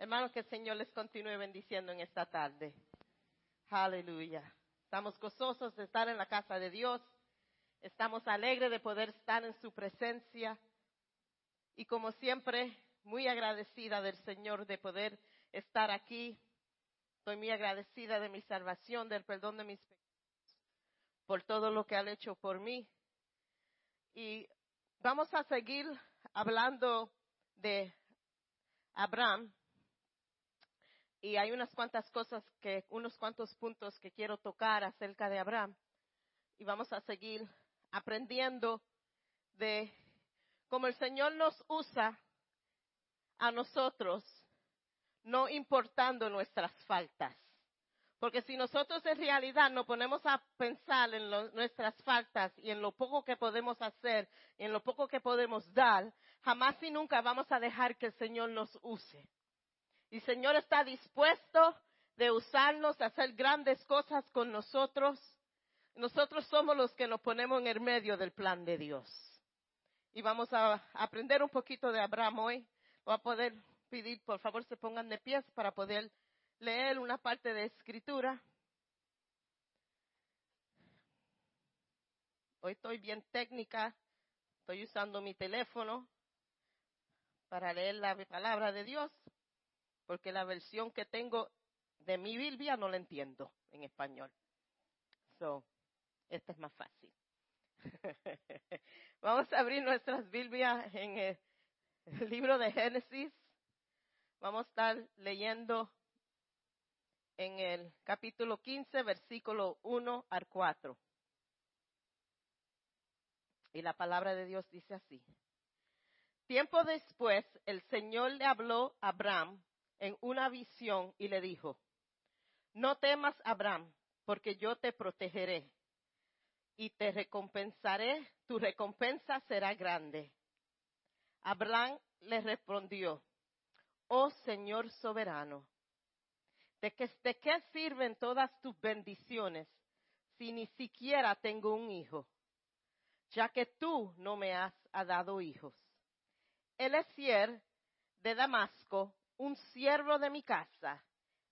Hermanos, que el Señor les continúe bendiciendo en esta tarde. Aleluya. Estamos gozosos de estar en la casa de Dios. Estamos alegres de poder estar en su presencia. Y como siempre, muy agradecida del Señor de poder estar aquí. Estoy muy agradecida de mi salvación, del perdón de mis pecados, por todo lo que han hecho por mí. Y vamos a seguir hablando de Abraham y hay unas cuantas cosas que, unos cuantos puntos que quiero tocar acerca de Abraham. Y vamos a seguir aprendiendo de cómo el Señor nos usa a nosotros, no importando nuestras faltas. Porque si nosotros en realidad nos ponemos a pensar en nuestras faltas y en lo poco que podemos hacer, en lo poco que podemos dar, jamás y nunca vamos a dejar que el Señor nos use. Y el Señor está dispuesto de usarnos, a hacer grandes cosas con nosotros. Nosotros somos los que nos ponemos en el medio del plan de Dios. Y vamos a aprender un poquito de Abraham hoy. Voy a poder pedir, por favor, se pongan de pies para poder leer una parte de escritura. Hoy estoy bien técnica, estoy usando mi teléfono para leer la palabra de Dios porque la versión que tengo de mi Biblia no la entiendo en español. So, esta es más fácil. Vamos a abrir nuestras Biblias en el, libro de Génesis. Vamos a estar leyendo en el capítulo 15, versículo 1 al 4. Y la palabra de Dios dice así. Tiempo después, el Señor le habló a Abraham en una visión y le dijo, no temas, Abraham, porque yo te protegeré y te recompensaré, tu recompensa será grande. Abraham le respondió, oh Señor soberano, ¿de qué, ¿de qué sirven todas tus bendiciones si ni siquiera tengo un hijo? Ya que tú no me has dado hijos. El Esier de Damasco un siervo de mi casa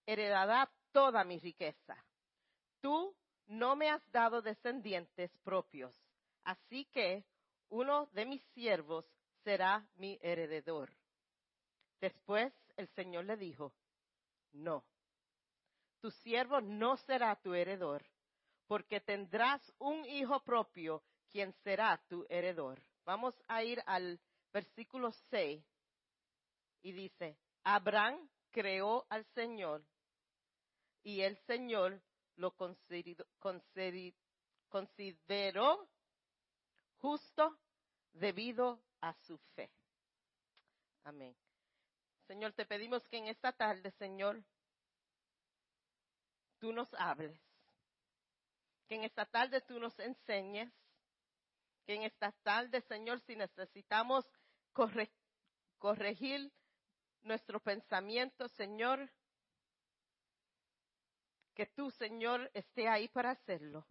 heredará toda mi riqueza. Tú no me has dado descendientes propios, así que uno de mis siervos será mi heredador. Después el Señor le dijo, no, tu siervo no será tu heredor, porque tendrás un hijo propio quien será tu heredor. Vamos a ir al versículo 6 y dice, Abraham creó al Señor y el Señor lo consideró, justo debido a su fe. Amén. Señor, te pedimos que en esta tarde, Señor, tú nos hables. Que en esta tarde tú nos enseñes. Que en esta tarde, Señor, si necesitamos corregir nuestro pensamiento, Señor, que tú, Señor, esté ahí para hacerlo.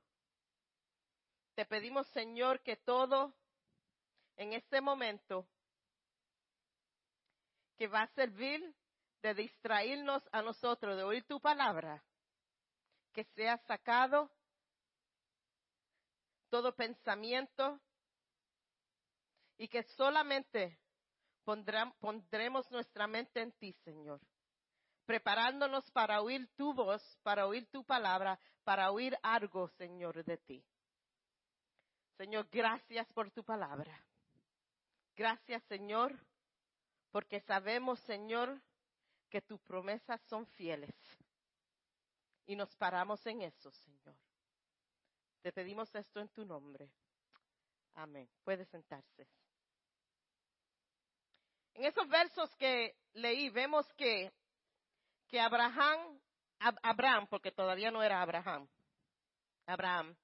Te pedimos, Señor, que todo en este momento que va a servir de distraernos a nosotros de oír tu palabra, que sea sacado todo pensamiento y que solamente pondremos nuestra mente en ti, Señor, preparándonos para oír tu voz, para oír tu palabra, para oír algo, Señor, de ti. Señor, gracias por tu palabra. Gracias, Señor, porque sabemos, Señor, que tus promesas son fieles. Y nos paramos en eso, Señor. Te pedimos esto en tu nombre. Amén. Puede sentarse. En esos versos que leí vemos que, que Abraham, Abraham, porque todavía no era Abraham, Abraham,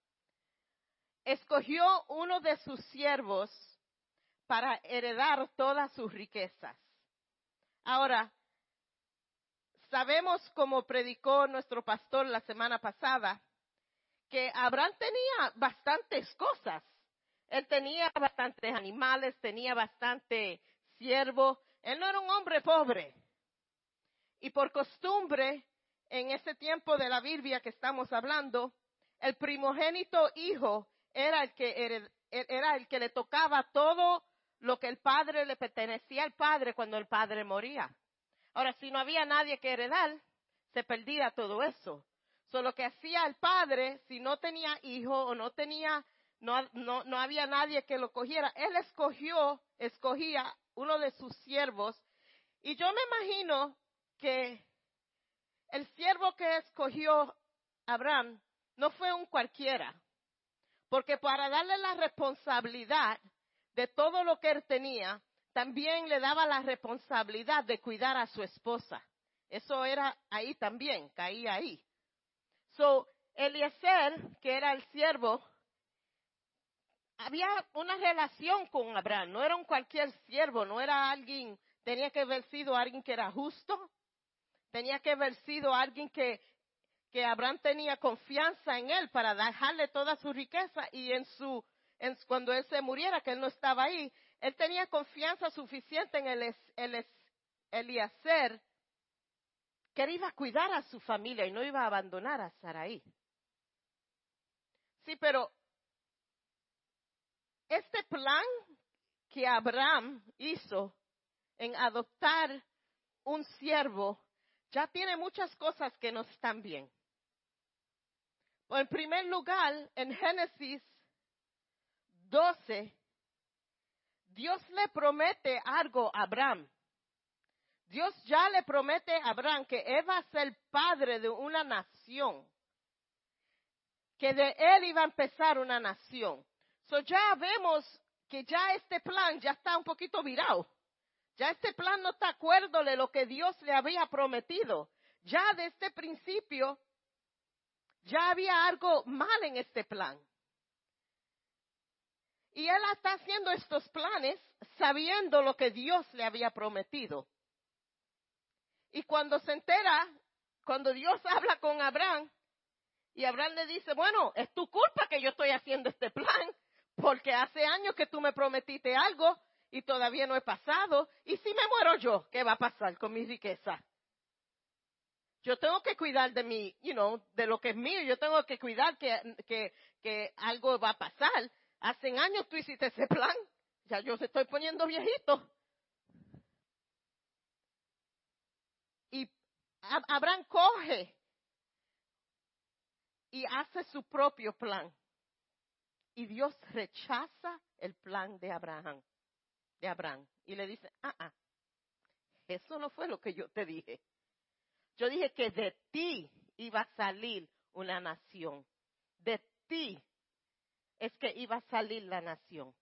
escogió uno de sus siervos para heredar todas sus riquezas. Ahora, sabemos como predicó nuestro pastor la semana pasada, que Abraham tenía bastantes cosas. Él tenía bastantes animales, tenía bastante siervo. Él no era un hombre pobre. Y por costumbre, en ese tiempo de la Biblia que estamos hablando, el primogénito hijo era el que, era el que le tocaba todo lo que el padre le pertenecía al padre cuando el padre moría. Ahora, si no había nadie que heredar, se perdía todo eso. Solo lo que hacía el padre, si no tenía hijo o no tenía, no, había nadie que lo cogiera, él escogió, escogía uno de sus siervos. Y yo me imagino que el siervo que escogió Abraham no fue un cualquiera, porque para darle la responsabilidad de todo lo que él tenía, también le daba la responsabilidad de cuidar a su esposa. Eso era ahí también, caía ahí. So, Eliezer, que era el siervo, había una relación con Abraham, no era un cualquier siervo, no era alguien, tenía que haber sido alguien que era justo, tenía que haber sido alguien que, que Abraham tenía confianza en él para dejarle toda su riqueza y en su, cuando él se muriera, que él no estaba ahí, él tenía confianza suficiente en el, el Eliezer que él iba a cuidar a su familia y no iba a abandonar a Saraí. Sí, pero este plan que Abraham hizo en adoptar un siervo ya tiene muchas cosas que no están bien. En primer lugar, en Génesis 12, Dios le promete algo a Abraham. Dios ya le promete a Abraham que él va a ser padre de una nación, que de él iba a empezar una nación. So ya vemos que ya este plan ya está un poquito virado. Ya este plan no está de acuerdo de lo que Dios le había prometido. Ya desde este principio ya había algo mal en este plan. Y él está haciendo estos planes sabiendo lo que Dios le había prometido. Y cuando se entera, cuando Dios habla con Abraham, y Abraham le dice, bueno, es tu culpa que yo estoy haciendo este plan, porque hace años que tú me prometiste algo y todavía no he pasado. Y si me muero yo, ¿qué va a pasar con mi riqueza? Yo tengo que cuidar de mi, you know, de lo que es mío. Yo tengo que cuidar que, que, que algo va a pasar. Hace años tú hiciste ese plan. Ya yo se estoy poniendo viejito. Abraham coge y hace su propio plan. Y Dios rechaza el plan de Abraham, de Abraham. Y le dice, ah, ah, eso no fue lo que yo te dije. Yo dije que de ti iba a salir una nación. De ti es que iba a salir la nación.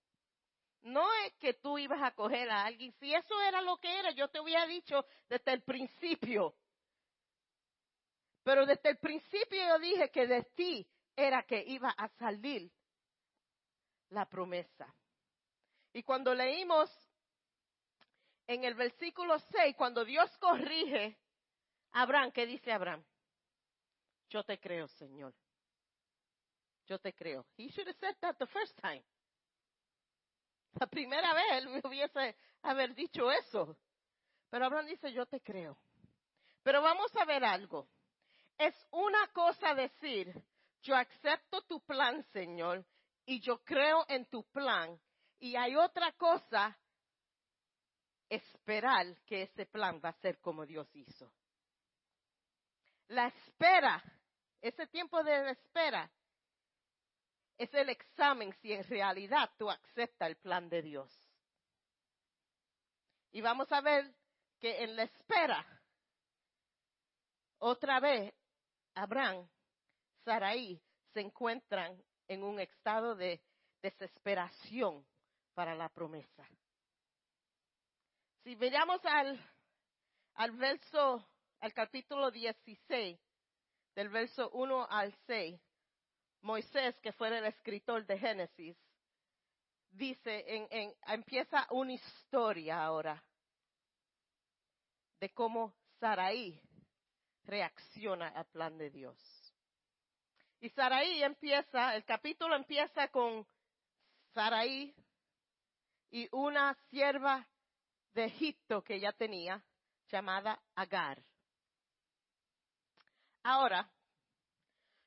No es que tú ibas a coger a alguien. Si eso era lo que era, yo te hubiera dicho desde el principio. Pero desde el principio yo dije que de ti era que iba a salir la promesa. Y cuando leímos en el versículo 6, cuando Dios corrige a Abraham, ¿qué dice Abraham? Yo te creo, Señor. Yo te creo. He should have said that the first time. La primera vez él me hubiese haber dicho eso. Pero Abraham dice, yo te creo. Pero vamos a ver algo. Es una cosa decir, yo acepto tu plan, Señor, y yo creo en tu plan. Y hay otra cosa, esperar que ese plan va a ser como Dios hizo. La espera, ese tiempo de espera, es el examen si en realidad tú aceptas el plan de Dios. Y vamos a ver que en la espera, otra vez Abraham, Saraí se encuentran en un estado de desesperación para la promesa. Si miramos al, verso, al capítulo 16, del verso 1 al 6, Moisés, que fue el escritor de Génesis, dice, en, empieza una historia ahora de cómo Saraí reacciona al plan de Dios. Y Saraí empieza, el capítulo empieza con Saraí y una sierva de Egipto que ella tenía llamada Agar. Ahora,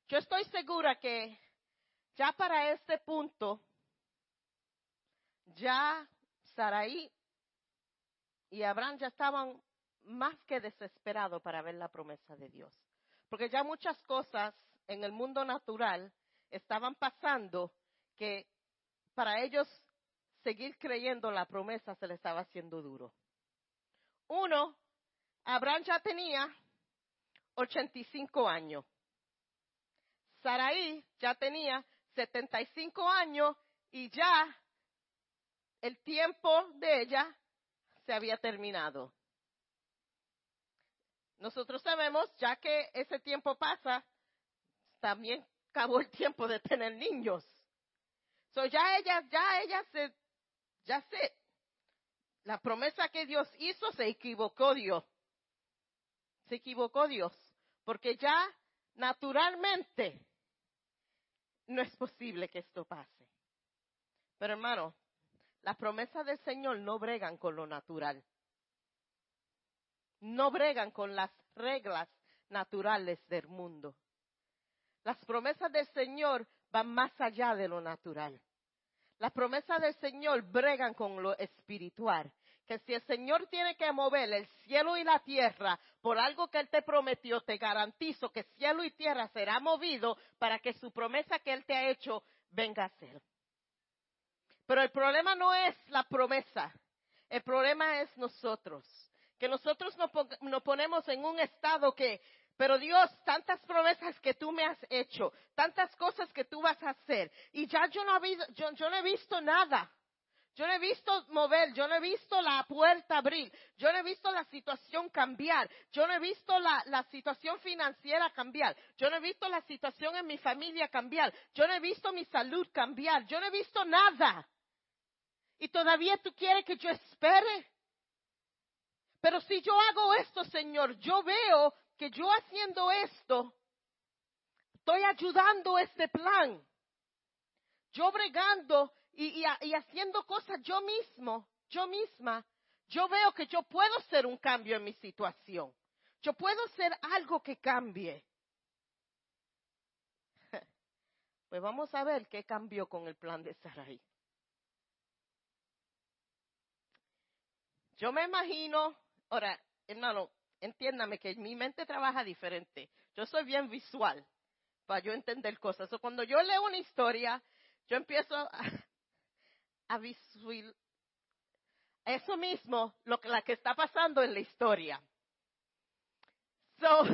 yo estoy segura que ya para este punto, ya Saraí y Abraham ya estaban más que desesperados para ver la promesa de Dios. Porque ya muchas cosas en el mundo natural estaban pasando que para ellos seguir creyendo la promesa se les estaba haciendo duro. Uno, Abraham ya tenía 85 años. Saraí ya tenía 75 años y ya el tiempo de ella se había terminado. Nosotros sabemos, ya que ese tiempo pasa, también acabó el tiempo de tener niños. So ya ella, ya ella se, ya sé, la promesa que Dios hizo se equivocó Dios. Se equivocó Dios. Porque ya naturalmente no es posible que esto pase. Pero hermano, las promesas del Señor no bregan con lo natural. No bregan con las reglas naturales del mundo. Las promesas del Señor van más allá de lo natural. Las promesas del Señor bregan con lo espiritual. Que si el Señor tiene que mover el cielo y la tierra por algo que Él te prometió, te garantizo que cielo y tierra será movido para que su promesa que Él te ha hecho venga a ser. Pero el problema no es la promesa, el problema es nosotros. Que nosotros nos ponemos en un estado que pero Dios, tantas promesas que tú me has hecho, tantas cosas que tú vas a hacer, y ya yo no, he visto nada. Yo no he visto mover, yo no he visto la puerta abrir, yo no he visto la situación cambiar, yo no he visto la, la, situación financiera cambiar, yo no he visto la situación en mi familia cambiar, yo no he visto mi salud cambiar, yo no he visto nada. Y todavía tú quieres que yo espere. Pero si yo hago esto, Señor, yo veo que yo haciendo esto, estoy ayudando este plan. Yo bregando y, haciendo cosas yo mismo, yo misma, yo veo que yo puedo hacer un cambio en mi situación. Yo puedo hacer algo que cambie. Pues vamos a ver qué cambió con el plan de Sarai. Yo me imagino, ahora, hermano, entiéndame que mi mente trabaja diferente. Yo soy bien visual para yo entender cosas. O cuando yo leo una historia, yo empiezo a, a visual, eso mismo, lo que, la que está pasando en la historia. So,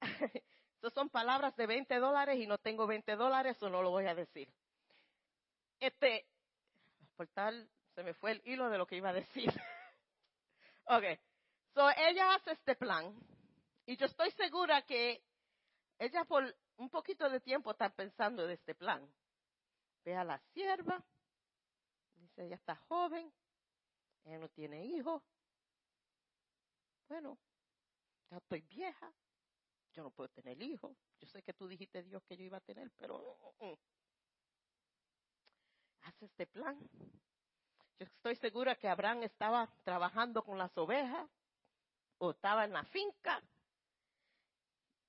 son palabras de 20 dólares y no tengo 20 dólares, o no lo voy a decir. Este, por tal, se me fue el hilo de lo que iba a decir. ok. So, ella hace este plan y yo estoy segura que ella por un poquito de tiempo está pensando en este plan. Ve a la sierva, dice, ella está joven, ella no tiene hijos. Bueno, ya estoy vieja, yo no puedo tener hijos. Yo sé que tú dijiste Dios que yo iba a tener, pero hace este plan. Yo estoy segura que Abraham estaba trabajando con las ovejas o estaba en la finca.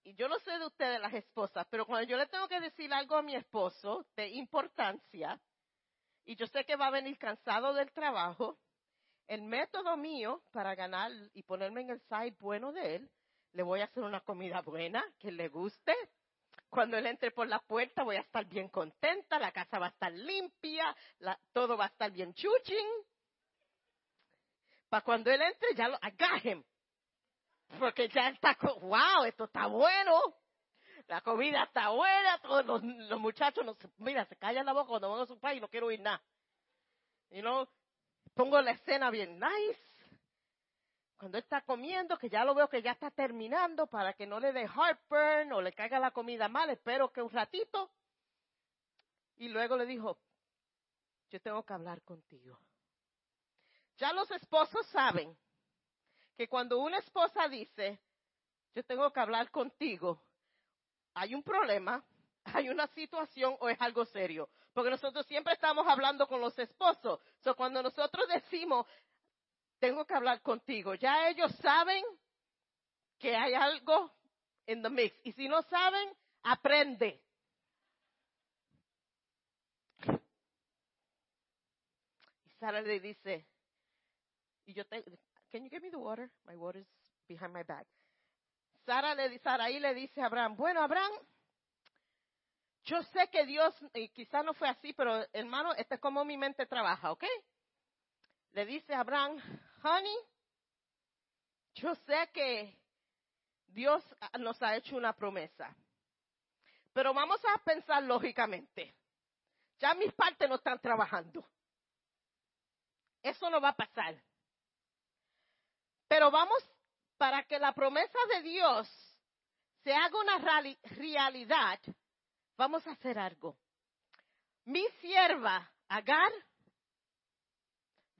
Y yo no sé de ustedes las esposas, pero cuando yo le tengo que decir algo a mi esposo de importancia, y yo sé que va a venir cansado del trabajo, el método mío para ganar y ponerme en el side bueno de él, le voy a hacer una comida buena, que le guste. Cuando él entre por la puerta voy a estar bien contenta, la casa va a estar limpia, todo va a estar bien chuching. Para cuando él entre, ya lo, I porque ya está, wow, esto está bueno. La comida está buena, todos los, muchachos, no, mira, se callan la boca cuando van a su país no quiero oír nada. Y no, pongo la escena bien nice. Cuando está comiendo, que ya lo veo que ya está terminando para que no le dé heartburn o le caiga la comida mal, espero que un ratito. Y luego le dijo, yo tengo que hablar contigo. Ya los esposos saben que cuando una esposa dice, yo tengo que hablar contigo, hay un problema, hay una situación o es algo serio. Porque nosotros siempre estamos hablando con los esposos. So, cuando nosotros decimos, tengo que hablar contigo, ya ellos saben que hay algo in the mix. Y si no saben, aprende. Y Sara le dice, y yo te, can you give me the water? My water is behind my back. Sara le, Saraí le dice a Abraham, bueno, Abraham, yo sé que Dios, y quizá no fue así, pero hermano, este es como mi mente trabaja, ¿ok? Le dice a Abraham, honey, yo sé que Dios nos ha hecho una promesa, pero vamos a pensar lógicamente. Ya mis partes no están trabajando. Eso no va a pasar. Pero vamos, para que la promesa de Dios se haga una realidad, vamos a hacer algo. Mi sierva, Agar,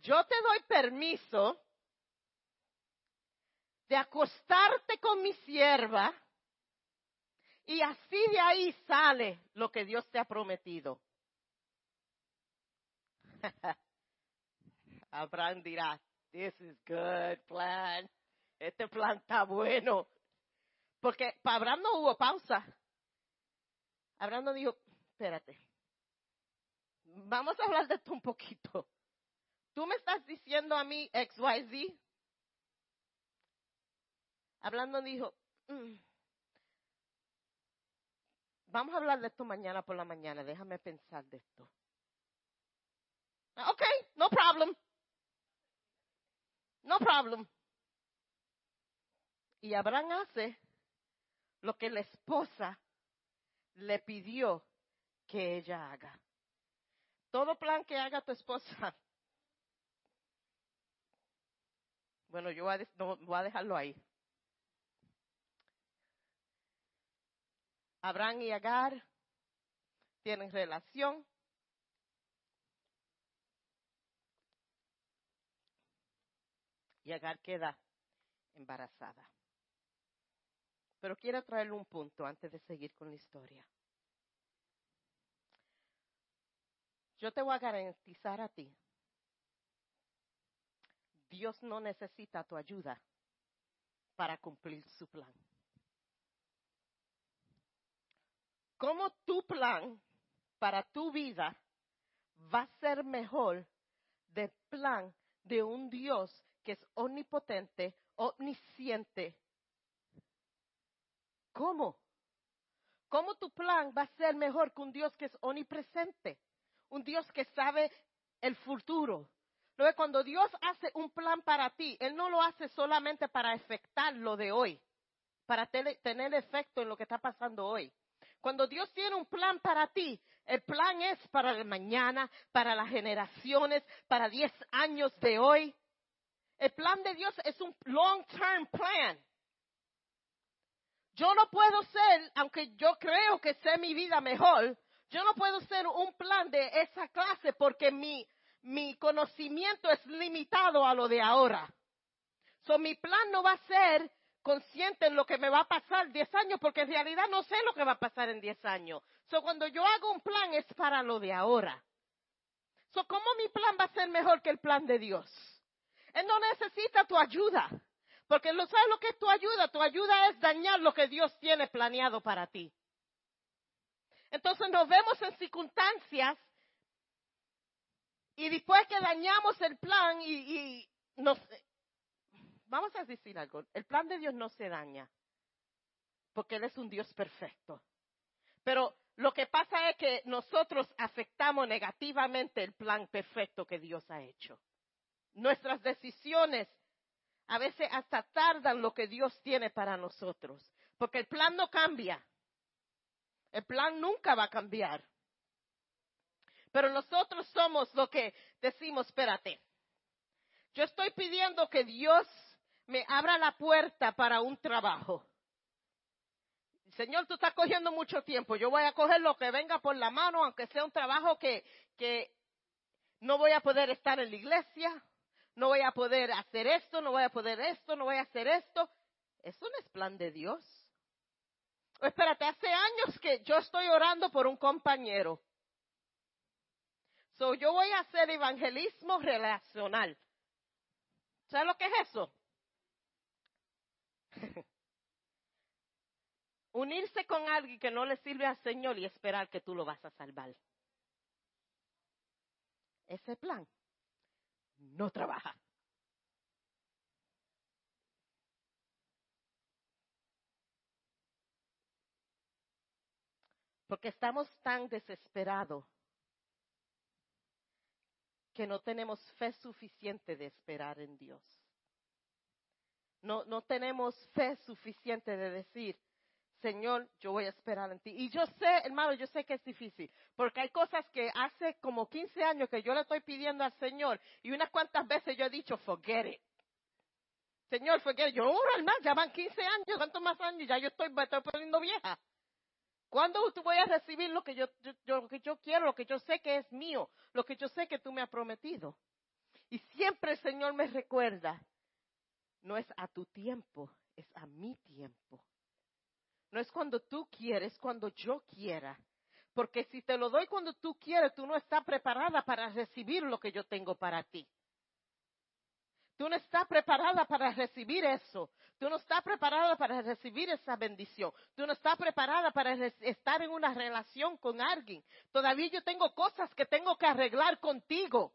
yo te doy permiso de acostarte con mi sierva y así de ahí sale lo que Dios te ha prometido. Abraham dirá, this is good plan. Este plan está bueno. Porque para Abraham no hubo pausa. Abraham no dijo, espérate, vamos a hablar de esto un poquito. Tú me estás diciendo a mí XYZ. Hablando dijo, mm, vamos a hablar de esto mañana por la mañana, déjame pensar de esto. Ok, no problem. No problem. Y Abraham hace lo que la esposa le pidió que ella haga. Todo plan que haga tu esposa. Bueno, yo voy a, voy a dejarlo ahí. Abraham y Agar tienen relación. Y Agar queda embarazada. Pero quiero traerle un punto antes de seguir con la historia. Yo te voy a garantizar a ti. Dios no necesita tu ayuda para cumplir su plan. ¿Cómo tu plan para tu vida va a ser mejor del plan de un Dios que es omnipotente, omnisciente, ¿Cómo? ¿Cómo tu plan va a ser mejor que un Dios que es omnipresente? Un Dios que sabe el futuro. Luego, cuando Dios hace un plan para ti, Él no lo hace solamente para afectar lo de hoy, para tener efecto en lo que está pasando hoy. Cuando Dios tiene un plan para ti, el plan es para el mañana, para las generaciones, para 10 años de hoy. El plan de Dios es un long-term plan. Yo no puedo ser, aunque yo creo que sé mi vida mejor, yo no puedo ser un plan de esa clase porque mi, mi conocimiento es limitado a lo de ahora. So, mi plan no va a ser consciente en lo que me va a pasar 10 años porque en realidad no sé lo que va a pasar en 10 años. So, cuando yo hago un plan es para lo de ahora. So, ¿cómo mi plan va a ser mejor que el plan de Dios? Él no necesita tu ayuda. Porque lo sabes lo que es tu ayuda. Tu ayuda es dañar lo que Dios tiene planeado para ti. Entonces nos vemos en circunstancias y después que dañamos el plan y, y nos, vamos a decir algo, el plan de Dios no se daña porque Él es un Dios perfecto. Pero lo que pasa es que nosotros afectamos negativamente el plan perfecto que Dios ha hecho. Nuestras decisiones a veces hasta tardan lo que Dios tiene para nosotros, porque el plan no cambia. El plan nunca va a cambiar. Pero nosotros somos lo que decimos, espérate, yo estoy pidiendo que Dios me abra la puerta para un trabajo. Señor, tú estás cogiendo mucho tiempo. Yo voy a coger lo que venga por la mano, aunque sea un trabajo que, que no voy a poder estar en la iglesia, no voy a poder hacer esto, no voy a poder esto, no voy a hacer esto. Eso no es plan de Dios. espérate, hace años que yo estoy orando por un compañero. So, yo voy a hacer evangelismo relacional. ¿Sabes lo que es eso? unirse con alguien que no le sirve al Señor y esperar que tú lo vas a salvar. Ese plan no trabaja. Porque estamos tan desesperados que no tenemos fe suficiente de esperar en Dios. No, no tenemos fe suficiente de decir, Señor, yo voy a esperar en ti. Y yo sé, hermano, yo sé que es difícil, porque hay cosas que hace como 15 años que yo le estoy pidiendo al Señor y unas cuantas veces yo he dicho, forget it. Señor, forget it. Yo, no, más, ya van 15 años, ¿cuántos más años? Ya yo estoy, me estoy poniendo vieja. ¿Cuándo tú voy a recibir lo que yo, lo que yo quiero, lo que yo sé que es mío, lo que yo sé que tú me has prometido? Y siempre el Señor me recuerda, no es a tu tiempo, es a mi tiempo. No es cuando tú quieres, cuando yo quiera. Porque si te lo doy cuando tú quieres, tú no estás preparada para recibir lo que yo tengo para ti. Tú no estás preparada para recibir eso. Tú no estás preparada para recibir esa bendición. Tú no estás preparada para estar en una relación con alguien. Todavía yo tengo cosas que tengo que arreglar contigo.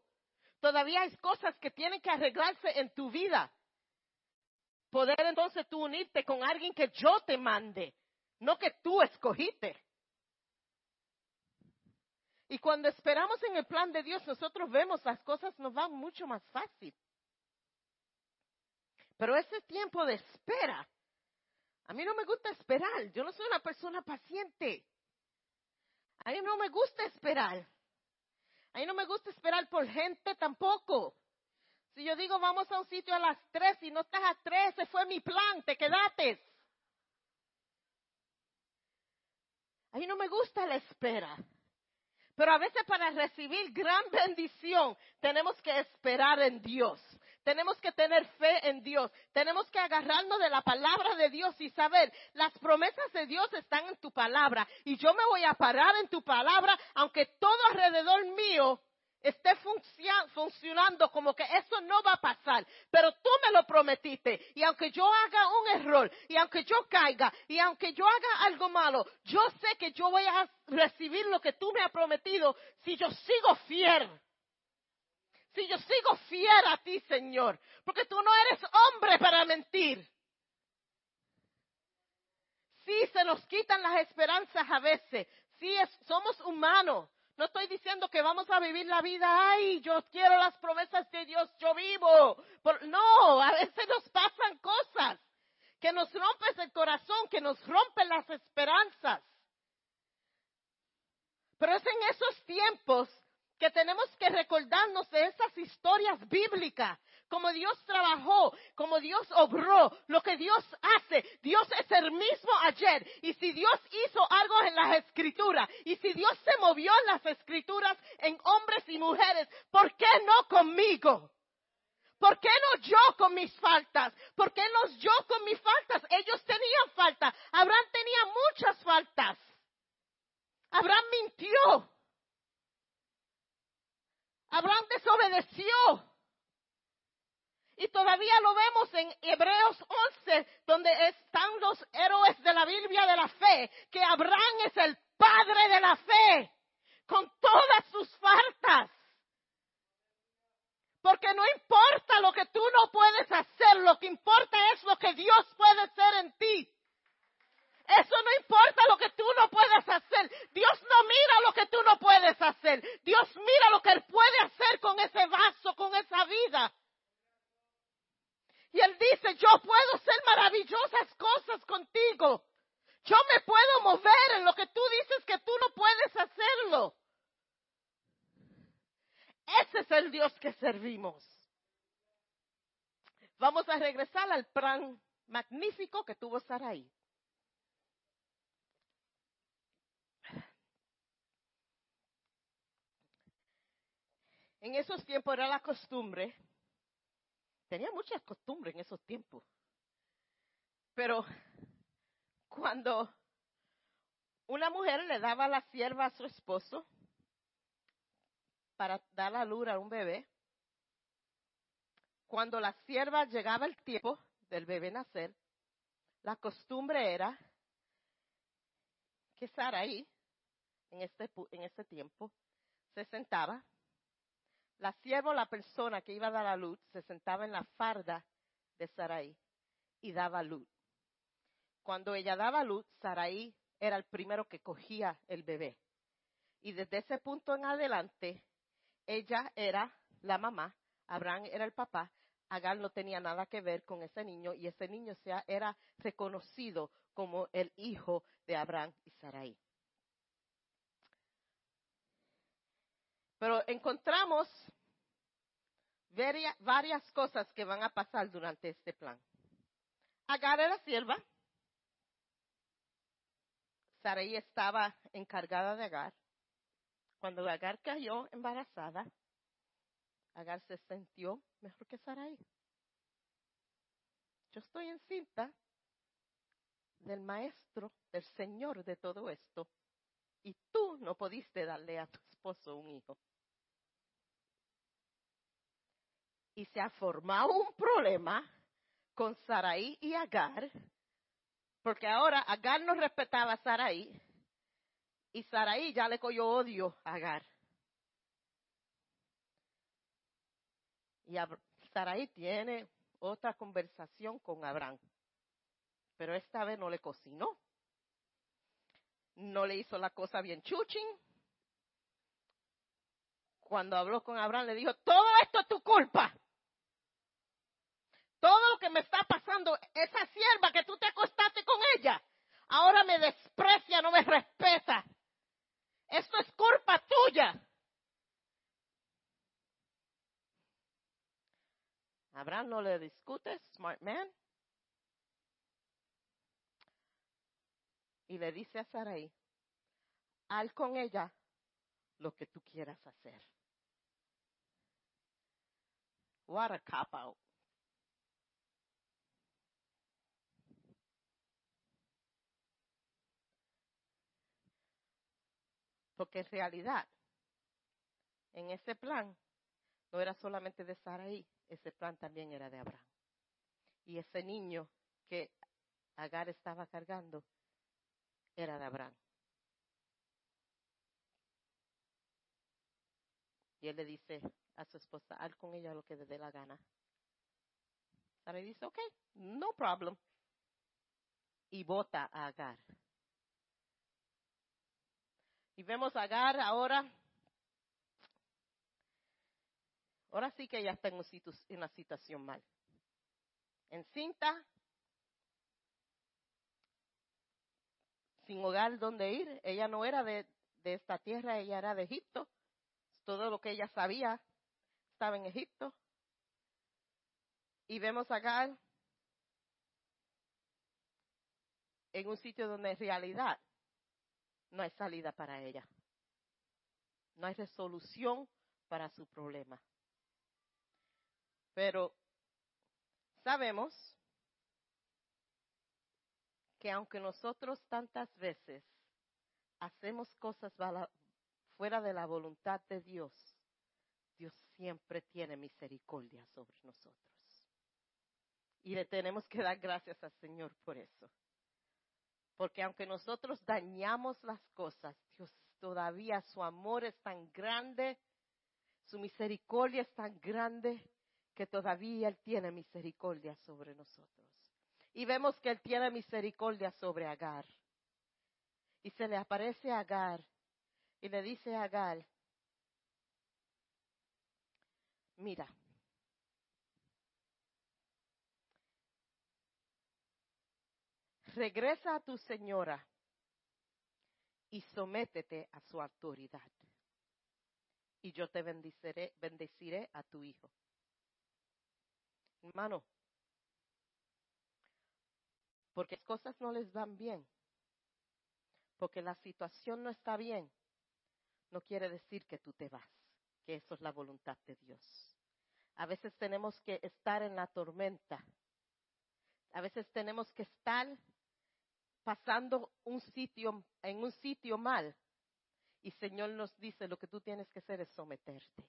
Todavía hay cosas que tienen que arreglarse en tu vida. Poder entonces tú unirte con alguien que yo te mande no que tú escogiste. Y cuando esperamos en el plan de Dios, nosotros vemos las cosas nos van mucho más fácil. Pero ese tiempo de espera, a mí no me gusta esperar. Yo no soy una persona paciente. A mí no me gusta esperar. A mí no me gusta esperar por gente tampoco. Si yo digo vamos a un sitio a las tres y no estás a tres, ese fue mi plan, te quedates. A mí no me gusta la espera. Pero a veces para recibir gran bendición tenemos que esperar en Dios. Tenemos que tener fe en Dios. Tenemos que agarrarnos de la palabra de Dios y saber, las promesas de Dios están en tu palabra. Y yo me voy a parar en tu palabra, aunque todo alrededor mío esté funcionando como que eso no va a pasar, pero tú me lo prometiste y aunque yo haga un error y aunque yo caiga y aunque yo haga algo malo, yo sé que yo voy a recibir lo que tú me has prometido si yo sigo fiel. Si yo sigo fiel a ti, Señor, porque tú no eres hombre para mentir. Sí, se nos quitan las esperanzas a veces. Sí, somos humanos. No estoy diciendo que vamos a vivir la vida, ay, yo quiero las promesas de Dios, yo vivo. no, a veces nos pasan cosas que nos rompes el corazón, que nos rompen las esperanzas. Pero es en esos tiempos que tenemos que recordarnos de esas historias bíblicas como Dios trabajó, como Dios obró, lo que Dios hace. Dios es el mismo ayer. Y si Dios hizo algo en las escrituras, y si Dios se movió en las escrituras en hombres y mujeres, ¿por qué no conmigo? ¿Por qué no yo con mis faltas? ¿Por qué no yo con mis faltas? Ellos tenían faltas. Abraham tenía muchas faltas. Abraham mintió. Abraham desobedeció. Y todavía lo vemos en Hebreos 11, donde están los héroes de la Biblia de la fe, que Abraham es el padre de la fe, con todas sus faltas. Porque no importa lo que tú no puedes hacer, lo que importa es lo que Dios puede hacer en ti. Eso no importa lo que tú no puedes hacer. Dios no mira lo que tú no puedes hacer. Dios mira lo que Él puede hacer con ese vaso, con esa vida. Y él dice, yo puedo hacer maravillosas cosas contigo. Yo me puedo mover en lo que tú dices que tú no puedes hacerlo. Ese es el Dios que servimos. Vamos a regresar al plan magnífico que tuvo Sarai. En esos tiempos era la costumbre tenía muchas costumbres en esos tiempos. Pero cuando una mujer le daba la sierva a su esposo para dar la luz a un bebé, cuando la sierva llegaba el tiempo del bebé nacer, la costumbre era que Saraí, en este, en este tiempo, se sentaba. La sierva, la persona que iba a dar a luz, se sentaba en la farda de Saraí y daba luz. Cuando ella daba luz, Saraí era el primero que cogía el bebé. Y desde ese punto en adelante, ella era la mamá, Abraham era el papá, Agar no tenía nada que ver con ese niño y ese niño era reconocido como el hijo de Abraham y Sarai. Pero encontramos varias cosas que van a pasar durante este plan. Agar era sierva. Sarai estaba encargada de Agar. Cuando Agar cayó embarazada, Agar se sintió mejor que Sarai. Yo estoy encinta del maestro, del Señor de todo esto, y tú no pudiste darle a tu esposo un hijo. Y se ha formado un problema con Sarai y Agar, porque ahora Agar no respetaba a Sarai y Saraí ya le cogió odio a Agar. Y Saraí tiene otra conversación con Abraham. Pero esta vez no le cocinó. No le hizo la cosa bien chuchín. Cuando habló con Abraham le dijo, todo esto es tu culpa. Todo lo que me está pasando, esa sierva que tú te acostaste con ella, ahora me desprecia, no me respeta. Esto es culpa tuya. Abraham no le discute, smart man. Y le dice a Sarai, haz con ella lo que tú quieras hacer. What a cop out. Porque en realidad, en ese plan, no era solamente de Saraí, ese plan también era de Abraham. Y ese niño que Agar estaba cargando era de Abraham. Y él le dice a su esposa, haz con ella lo que le dé la gana. Sarai dice, ok, no problem. Y vota a Agar. Y vemos a Agar ahora. Ahora sí que ella está en una situación mal. Encinta, sin hogar donde ir. Ella no era de, de esta tierra, ella era de Egipto. Todo lo que ella sabía estaba en Egipto. Y vemos a Agar en un sitio donde en realidad no hay salida para ella. No hay resolución para su problema. Pero sabemos que aunque nosotros tantas veces hacemos cosas fuera de la voluntad de Dios, Dios siempre tiene misericordia sobre nosotros. Y le tenemos que dar gracias al Señor por eso. Porque aunque nosotros dañamos las cosas, Dios todavía su amor es tan grande, su misericordia es tan grande que todavía Él tiene misericordia sobre nosotros. Y vemos que Él tiene misericordia sobre Agar. Y se le aparece a Agar y le dice a Agar, mira, regresa a tu señora y sométete a su autoridad. Y yo te bendeciré, bendeciré a tu hijo. Hermano, porque las cosas no les van bien, porque la situación no está bien, no quiere decir que tú te vas, que eso es la voluntad de Dios. A veces tenemos que estar en la tormenta. A veces tenemos que estar pasando un sitio, en un sitio mal. Y Señor nos dice, lo que tú tienes que hacer es someterte.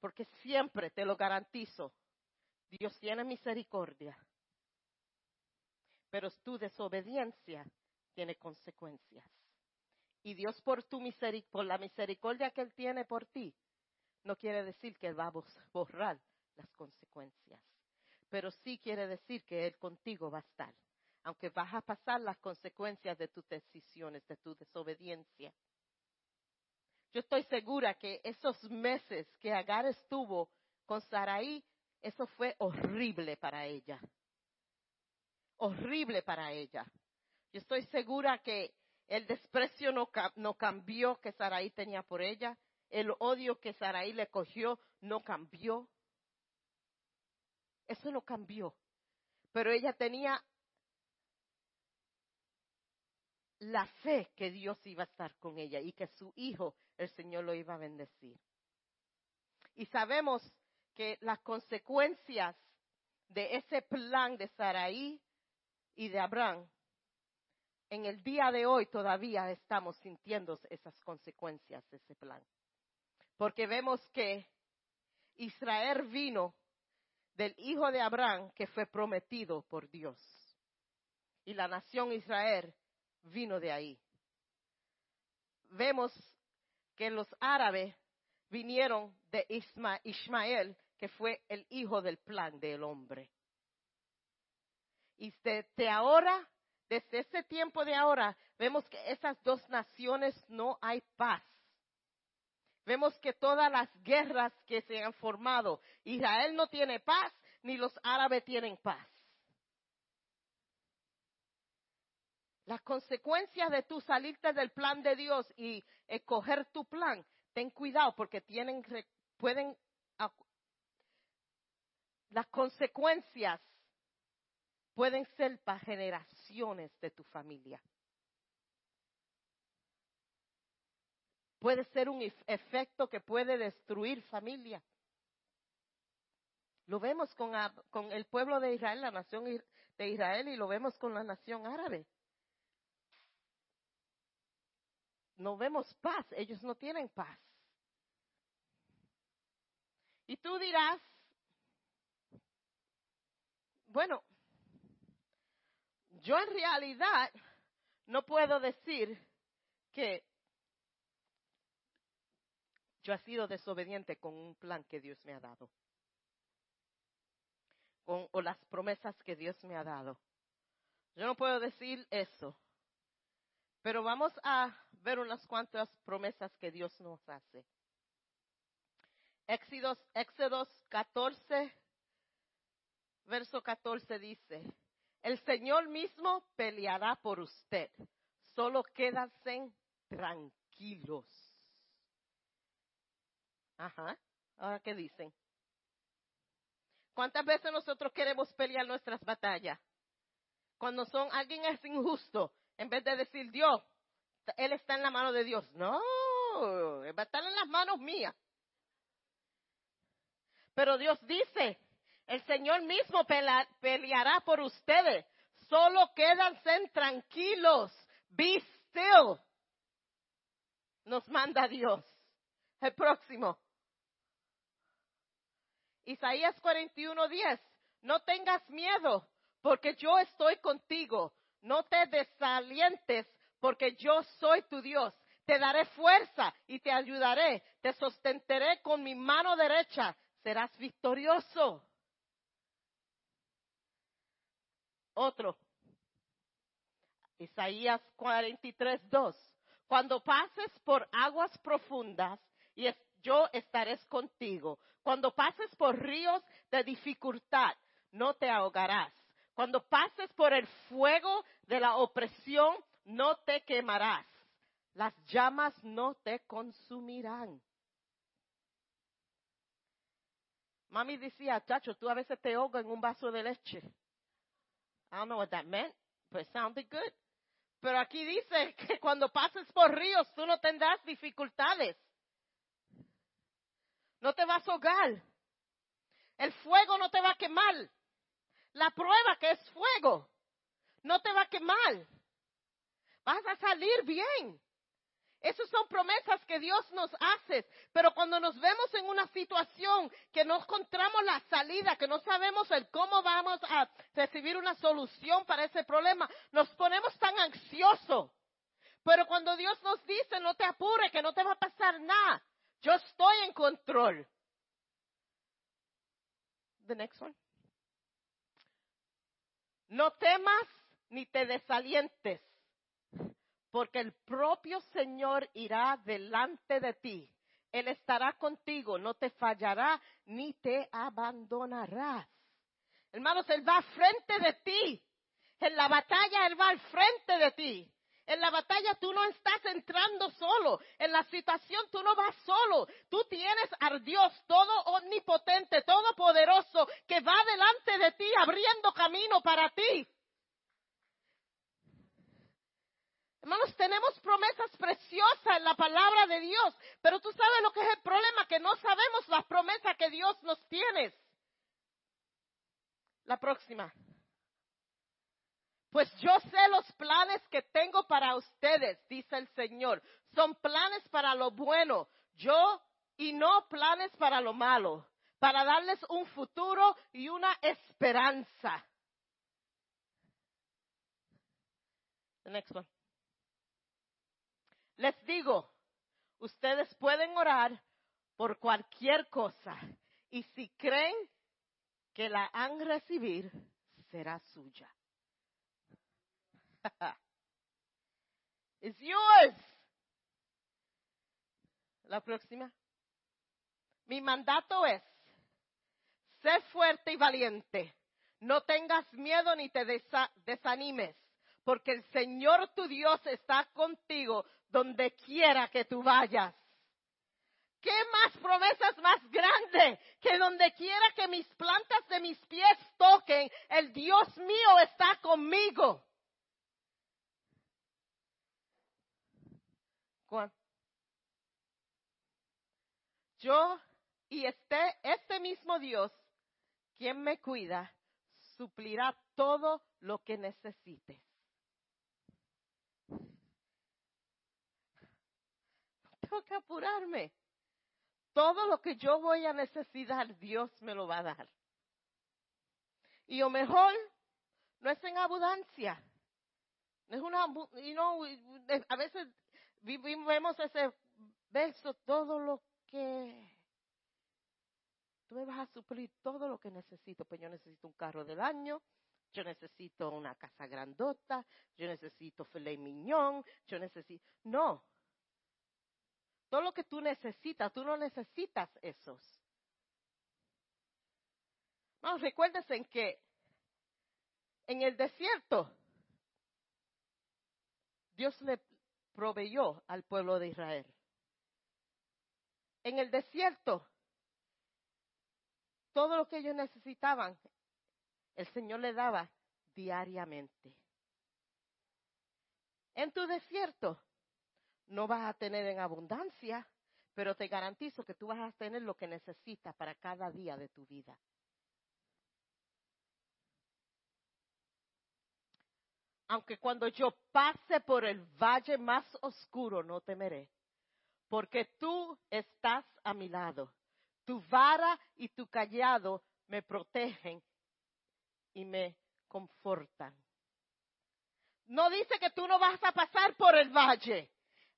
Porque siempre te lo garantizo, Dios tiene misericordia. pero tu desobediencia tiene consecuencias. Y Dios por tu misericordia, por la misericordia que Él tiene por ti, no quiere decir que Él va a borrar las consecuencias, pero sí quiere decir que Él contigo va a estar, aunque vas a pasar las consecuencias de tus decisiones, de tu desobediencia. Yo estoy segura que esos meses que Agar estuvo con Saraí, eso fue horrible para ella. Horrible para ella. Yo estoy segura que el desprecio no, no cambió que Saraí tenía por ella. El odio que Saraí le cogió no cambió. Eso no cambió. Pero ella tenía la fe que Dios iba a estar con ella y que su hijo, el Señor, lo iba a bendecir. Y sabemos que las consecuencias de ese plan de Saraí y de Abraham, en el día de hoy todavía estamos sintiendo esas consecuencias de ese plan. Porque vemos que Israel vino del hijo de Abraham que fue prometido por Dios. Y la nación Israel vino de ahí. Vemos que los árabes vinieron de Ismael, que fue el hijo del plan del hombre. Y desde ahora, desde ese tiempo de ahora, vemos que esas dos naciones no hay paz. Vemos que todas las guerras que se han formado, Israel no tiene paz, ni los árabes tienen paz. Las consecuencias de tu salirte del plan de Dios y escoger tu plan, ten cuidado porque tienen, pueden, las consecuencias pueden ser para generaciones de tu familia. Puede ser un efecto que puede destruir familia. Lo vemos con, con el pueblo de Israel, la nación de Israel, y lo vemos con la nación árabe. no vemos paz, ellos no tienen paz. Y tú dirás, bueno, yo en realidad no puedo decir que yo he sido desobediente con un plan que Dios me ha dado. Con, o las promesas que Dios me ha dado. Yo no puedo decir eso. Pero vamos a ver unas cuantas promesas que Dios nos hace. Éxodos, Éxodos 14, verso 14 dice, el Señor mismo peleará por usted, solo quédense tranquilos. Ajá, ahora qué dicen. ¿Cuántas veces nosotros queremos pelear nuestras batallas? Cuando son alguien es injusto, en vez de decir Dios, Él está en la mano de Dios. No, Él va a estar en las manos mías. Pero Dios dice, el Señor mismo peleará por ustedes. Solo quédanse tranquilos. Be still. Nos manda Dios. El próximo. Isaías 41:10. No tengas miedo, porque yo estoy contigo. No te desalientes porque yo soy tu Dios. Te daré fuerza y te ayudaré. Te sostentaré con mi mano derecha. Serás victorioso. Otro. Isaías 43, 2. Cuando pases por aguas profundas, y yo estaré contigo. Cuando pases por ríos de dificultad, no te ahogarás. Cuando pases por el fuego de la opresión, no te quemarás. Las llamas no te consumirán. Mami decía, chacho, tú a veces te ahogas en un vaso de leche. I don't know what that meant, but it sounded good. Pero aquí dice que cuando pases por ríos tú no tendrás dificultades. No te vas a ahogar. El fuego no te va a quemar. La prueba que es fuego no te va a quemar. Vas a salir bien. Esas son promesas que Dios nos hace. Pero cuando nos vemos en una situación que no encontramos la salida, que no sabemos el cómo vamos a recibir una solución para ese problema, nos ponemos tan ansiosos. Pero cuando Dios nos dice, no te apures, que no te va a pasar nada, yo estoy en control. The next one. No temas ni te desalientes porque el propio Señor irá delante de ti. Él estará contigo, no te fallará ni te abandonarás. Hermanos, Él va frente de ti. En la batalla Él va al frente de ti. En la batalla tú no estás entrando solo. En la situación tú no vas solo. Tú tienes al Dios todo omnipotente, todopoderoso, que va delante de ti abriendo camino para ti. Hermanos, tenemos promesas preciosas en la palabra de Dios, pero tú sabes lo que es el problema, que no sabemos las promesas que Dios nos tiene. La próxima. Pues yo sé los planes que tengo para ustedes, dice el Señor. Son planes para lo bueno, yo y no planes para lo malo, para darles un futuro y una esperanza. The next one. Les digo, ustedes pueden orar por cualquier cosa y si creen que la han recibir, será suya. It's yours. La próxima. Mi mandato es, sé fuerte y valiente. No tengas miedo ni te desanimes, porque el Señor tu Dios está contigo donde quiera que tú vayas. ¿Qué más promesas más grandes que donde quiera que mis plantas de mis pies toquen, el Dios mío está conmigo? Yo y este, este mismo Dios, quien me cuida, suplirá todo lo que necesites. tengo que apurarme. Todo lo que yo voy a necesitar, Dios me lo va a dar. Y lo mejor no es en abundancia. Es una, know, a veces vemos ese verso, todo lo que tú me vas a suplir todo lo que necesito. Pues yo necesito un carro del año, yo necesito una casa grandota, yo necesito filet miñón, yo necesito. No, todo lo que tú necesitas, tú no necesitas esos. Vamos, recuérdense en que en el desierto Dios le proveyó al pueblo de Israel. En el desierto, todo lo que ellos necesitaban, el Señor le daba diariamente. En tu desierto, no vas a tener en abundancia, pero te garantizo que tú vas a tener lo que necesitas para cada día de tu vida. Aunque cuando yo pase por el valle más oscuro no temeré, porque tú estás a mi lado. Tu vara y tu callado me protegen y me confortan. No dice que tú no vas a pasar por el valle.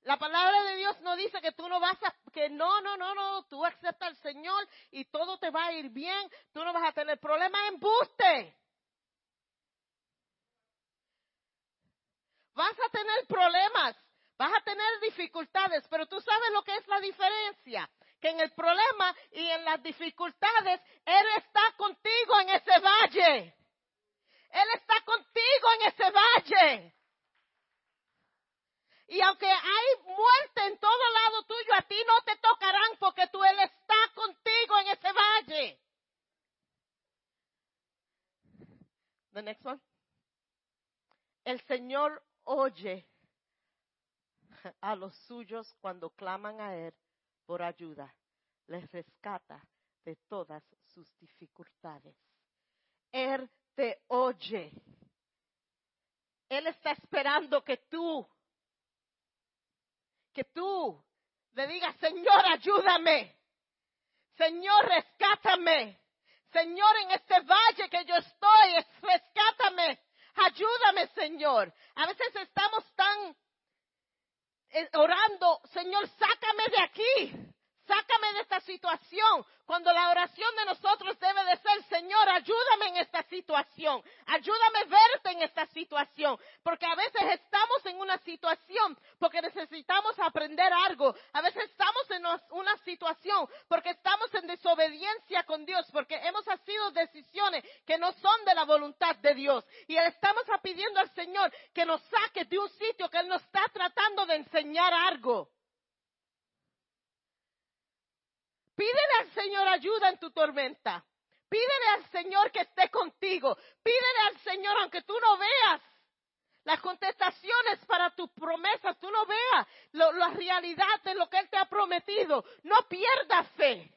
La palabra de Dios no dice que tú no vas a, que no, no, no, no, tú aceptas al Señor y todo te va a ir bien, tú no vas a tener problemas, en Vas a tener problemas, vas a tener dificultades, pero tú sabes lo que es la diferencia, que en el problema y en las dificultades, Él está contigo en ese valle. Él está contigo en ese valle. Y aunque hay muerte en todo lado tuyo, a ti no te tocarán porque tú Él está contigo en ese valle. The next one. El Señor oye a los suyos cuando claman a Él por ayuda. Les rescata de todas sus dificultades. Él te oye. Él está esperando que tú que tú le digas, Señor, ayúdame. Señor, rescátame. Señor, en este valle que yo estoy, rescátame. Ayúdame, Señor. A veces estamos tan eh, orando, Señor, sácame de aquí. Sácame de esta situación. Cuando la oración de nosotros debe de ser, Señor, ayúdame en esta situación. Ayúdame a verte en esta situación. Porque a veces estamos en una situación porque necesitamos aprender algo. A veces estamos en una situación porque estamos en desobediencia con Dios. Porque hemos sido decisiones que no son de la voluntad de Dios. Y estamos pidiendo al Señor que nos saque de un sitio que Él nos está tratando de enseñar algo. Pídele al Señor ayuda en tu tormenta. Pídele al Señor que esté contigo. Pídele al Señor, aunque tú no veas las contestaciones para tus promesas, tú no veas la realidad de lo que Él te ha prometido. No pierdas fe.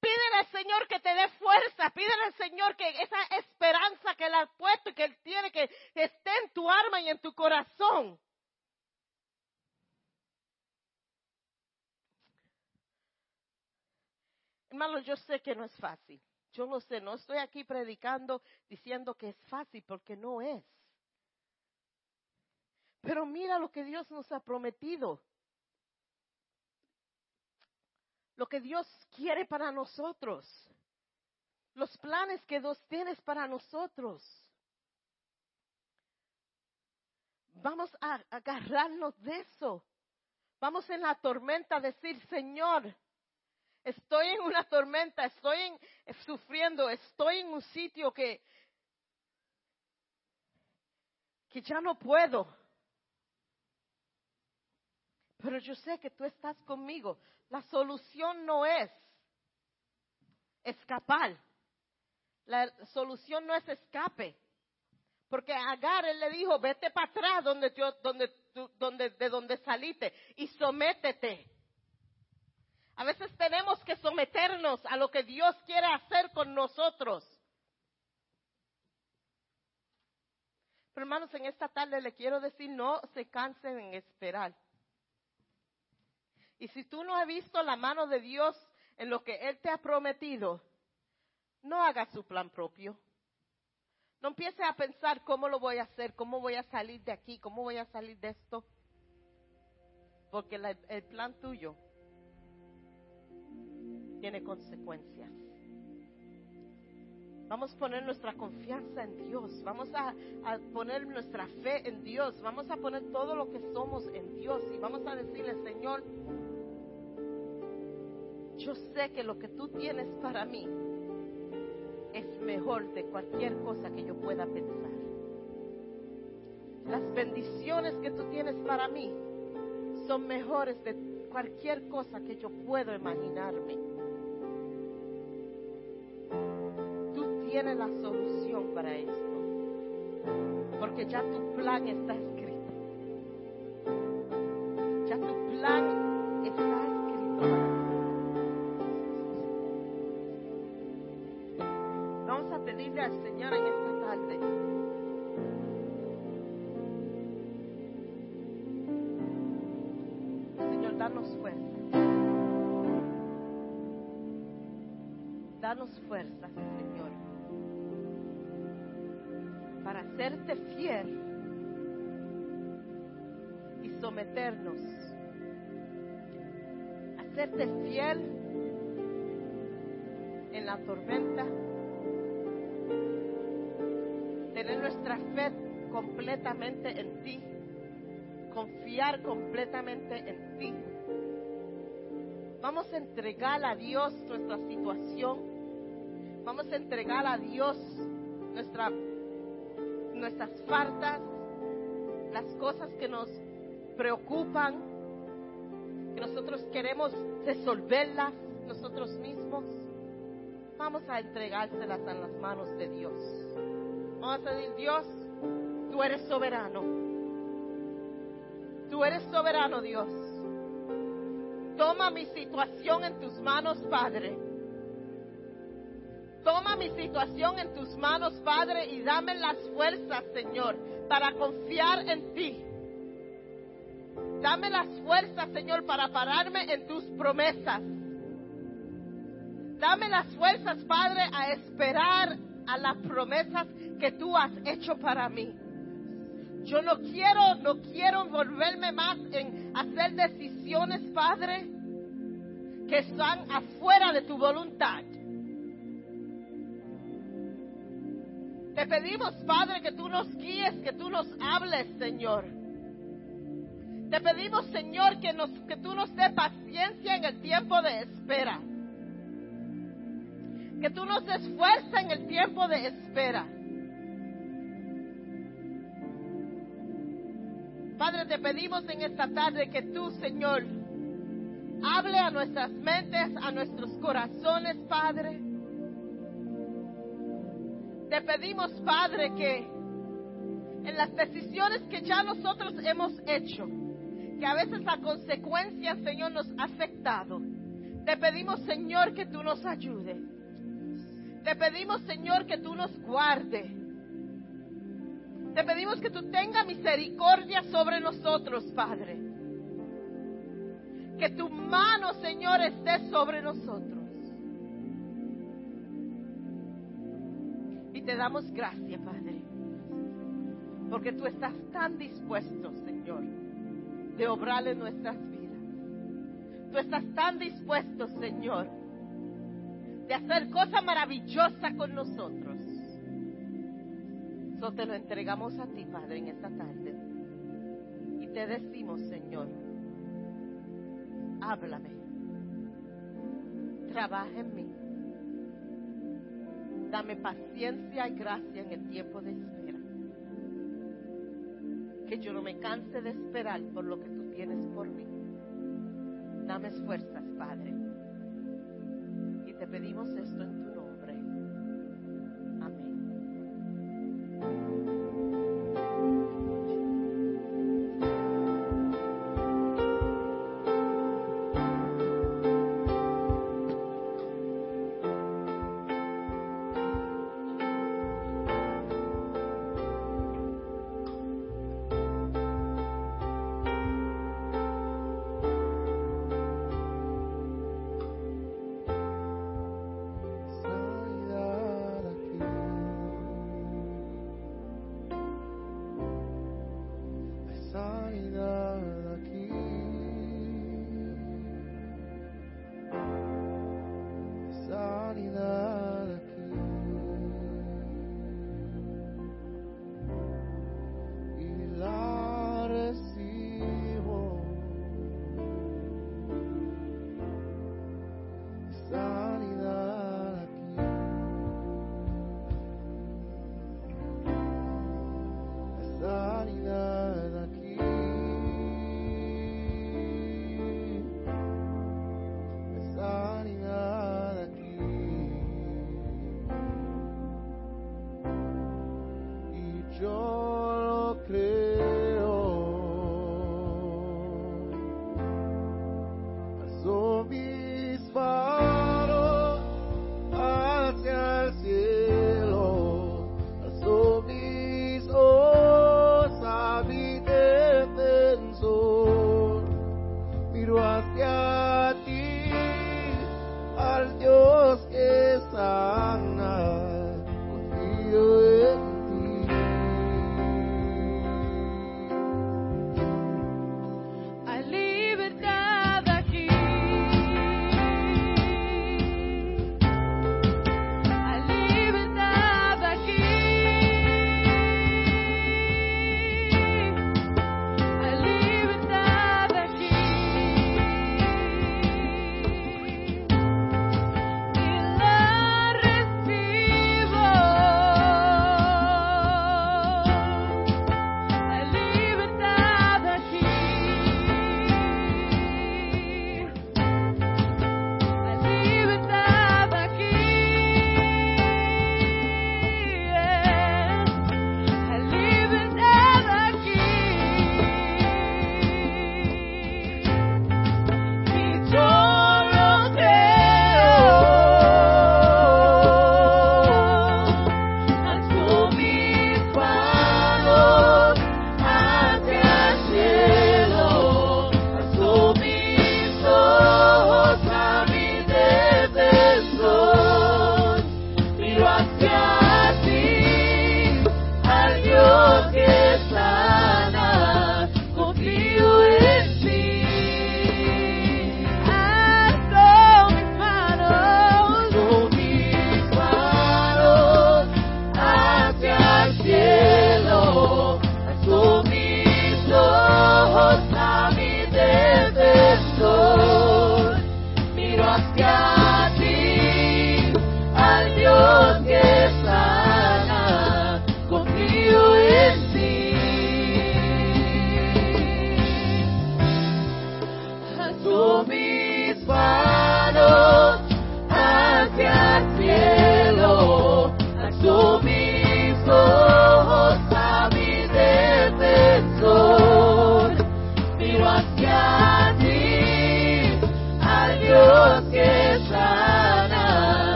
Pídele al Señor que te dé fuerza. Pídele al Señor que esa esperanza que Él ha puesto y que Él tiene que esté en tu alma y en tu corazón. Hermano, yo sé que no es fácil. Yo lo sé, no estoy aquí predicando diciendo que es fácil porque no es. Pero mira lo que Dios nos ha prometido. Lo que Dios quiere para nosotros. Los planes que Dios tiene para nosotros. Vamos a agarrarnos de eso. Vamos en la tormenta a decir, Señor, estoy en una tormenta, estoy sufriendo, estoy en un sitio que, que ya no puedo. Pero yo sé que tú estás conmigo. La solución no es escapar. La solución no es escape. Porque Agar él le dijo, vete para atrás donde, donde, donde, de donde saliste y sométete. A veces tenemos que someternos a lo que Dios quiere hacer con nosotros. Pero hermanos, en esta tarde le quiero decir, no se cansen en esperar. Y si tú no has visto la mano de Dios en lo que Él te ha prometido, no hagas su plan propio. No empieces a pensar cómo lo voy a hacer, cómo voy a salir de aquí, cómo voy a salir de esto. Porque el plan tuyo tiene consecuencias. Vamos a poner nuestra confianza en Dios, vamos a, poner nuestra fe en Dios, vamos a poner todo lo que somos en Dios y vamos a decirle, Señor, yo sé que lo que tú tienes para mí es mejor de cualquier cosa que yo pueda pensar. Las bendiciones que tú tienes para mí son mejores de cualquier cosa que yo puedo imaginarme. Tiene la solución para esto. Porque ya tu plan está escrito. Someternos. Hacerte fiel en la tormenta. Tener nuestra fe completamente en ti. Confiar completamente en ti. Vamos a entregar a Dios nuestra situación. Vamos a entregar a Dios nuestra nuestras faltas, las cosas que nos preocupan, que nosotros queremos resolverlas nosotros mismos, vamos a entregárselas en las manos de Dios. Vamos a decir, Dios, tú eres soberano. Tú eres soberano, Dios. Toma mi situación en tus manos, Padre Toma mi situación en tus manos, Padre, y dame las fuerzas, Señor, para confiar en ti. Dame las fuerzas, Señor, para pararme en tus promesas. Dame las fuerzas, Padre, a esperar a las promesas que tú has hecho para mí. Yo no quiero, no quiero volverme más en hacer decisiones, Padre, que están afuera de tu voluntad. Te pedimos, Padre, que tú nos guíes, que tú nos hables, Señor. Te pedimos, Señor, que, nos, que tú nos des paciencia en el tiempo de espera. Que tú nos des fuerza en el tiempo de espera. Padre, te pedimos en esta tarde que tú, Señor, hable a nuestras mentes, a nuestros corazones, Padre. Te pedimos, Padre, que en las decisiones que ya nosotros hemos hecho, que a veces la consecuencia, Señor, nos ha afectado. Te pedimos, Señor, que tú nos ayudes. Te pedimos, Señor, que tú nos guardes. Te pedimos que tú tengas misericordia sobre nosotros, Padre. Que tu mano, Señor, esté sobre nosotros. Y te damos gracias, Padre. Porque tú estás tan dispuesto, Señor de obrar en nuestras vidas. Tú estás tan dispuesto, Señor, de hacer cosas maravillosas con nosotros. Eso te lo entregamos a ti, Padre, en esta tarde. Y te decimos, Señor, háblame, trabaja en mí. Dame paciencia y gracia en el tiempo de espera que yo no me canse de esperar por lo que tú tienes por mí. Dame fuerzas, Padre. Y te pedimos esto en tu nombre.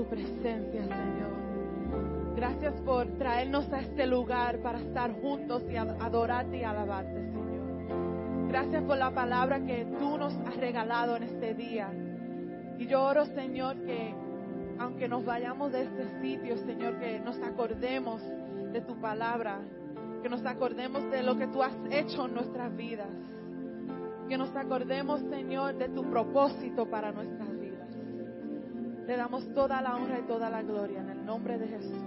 Tu presencia, Señor. Gracias por traernos a este lugar para estar juntos y adorarte y alabarte, Señor. Gracias por la palabra que tú nos has regalado en este día. Y yo oro, Señor, que aunque nos vayamos de este sitio, Señor, que nos acordemos de tu palabra, que nos acordemos de lo que tú has hecho en nuestras vidas, que nos acordemos, Señor, de tu propósito para nuestras Te damos toda la honra y toda la gloria en el nombre de Jesús.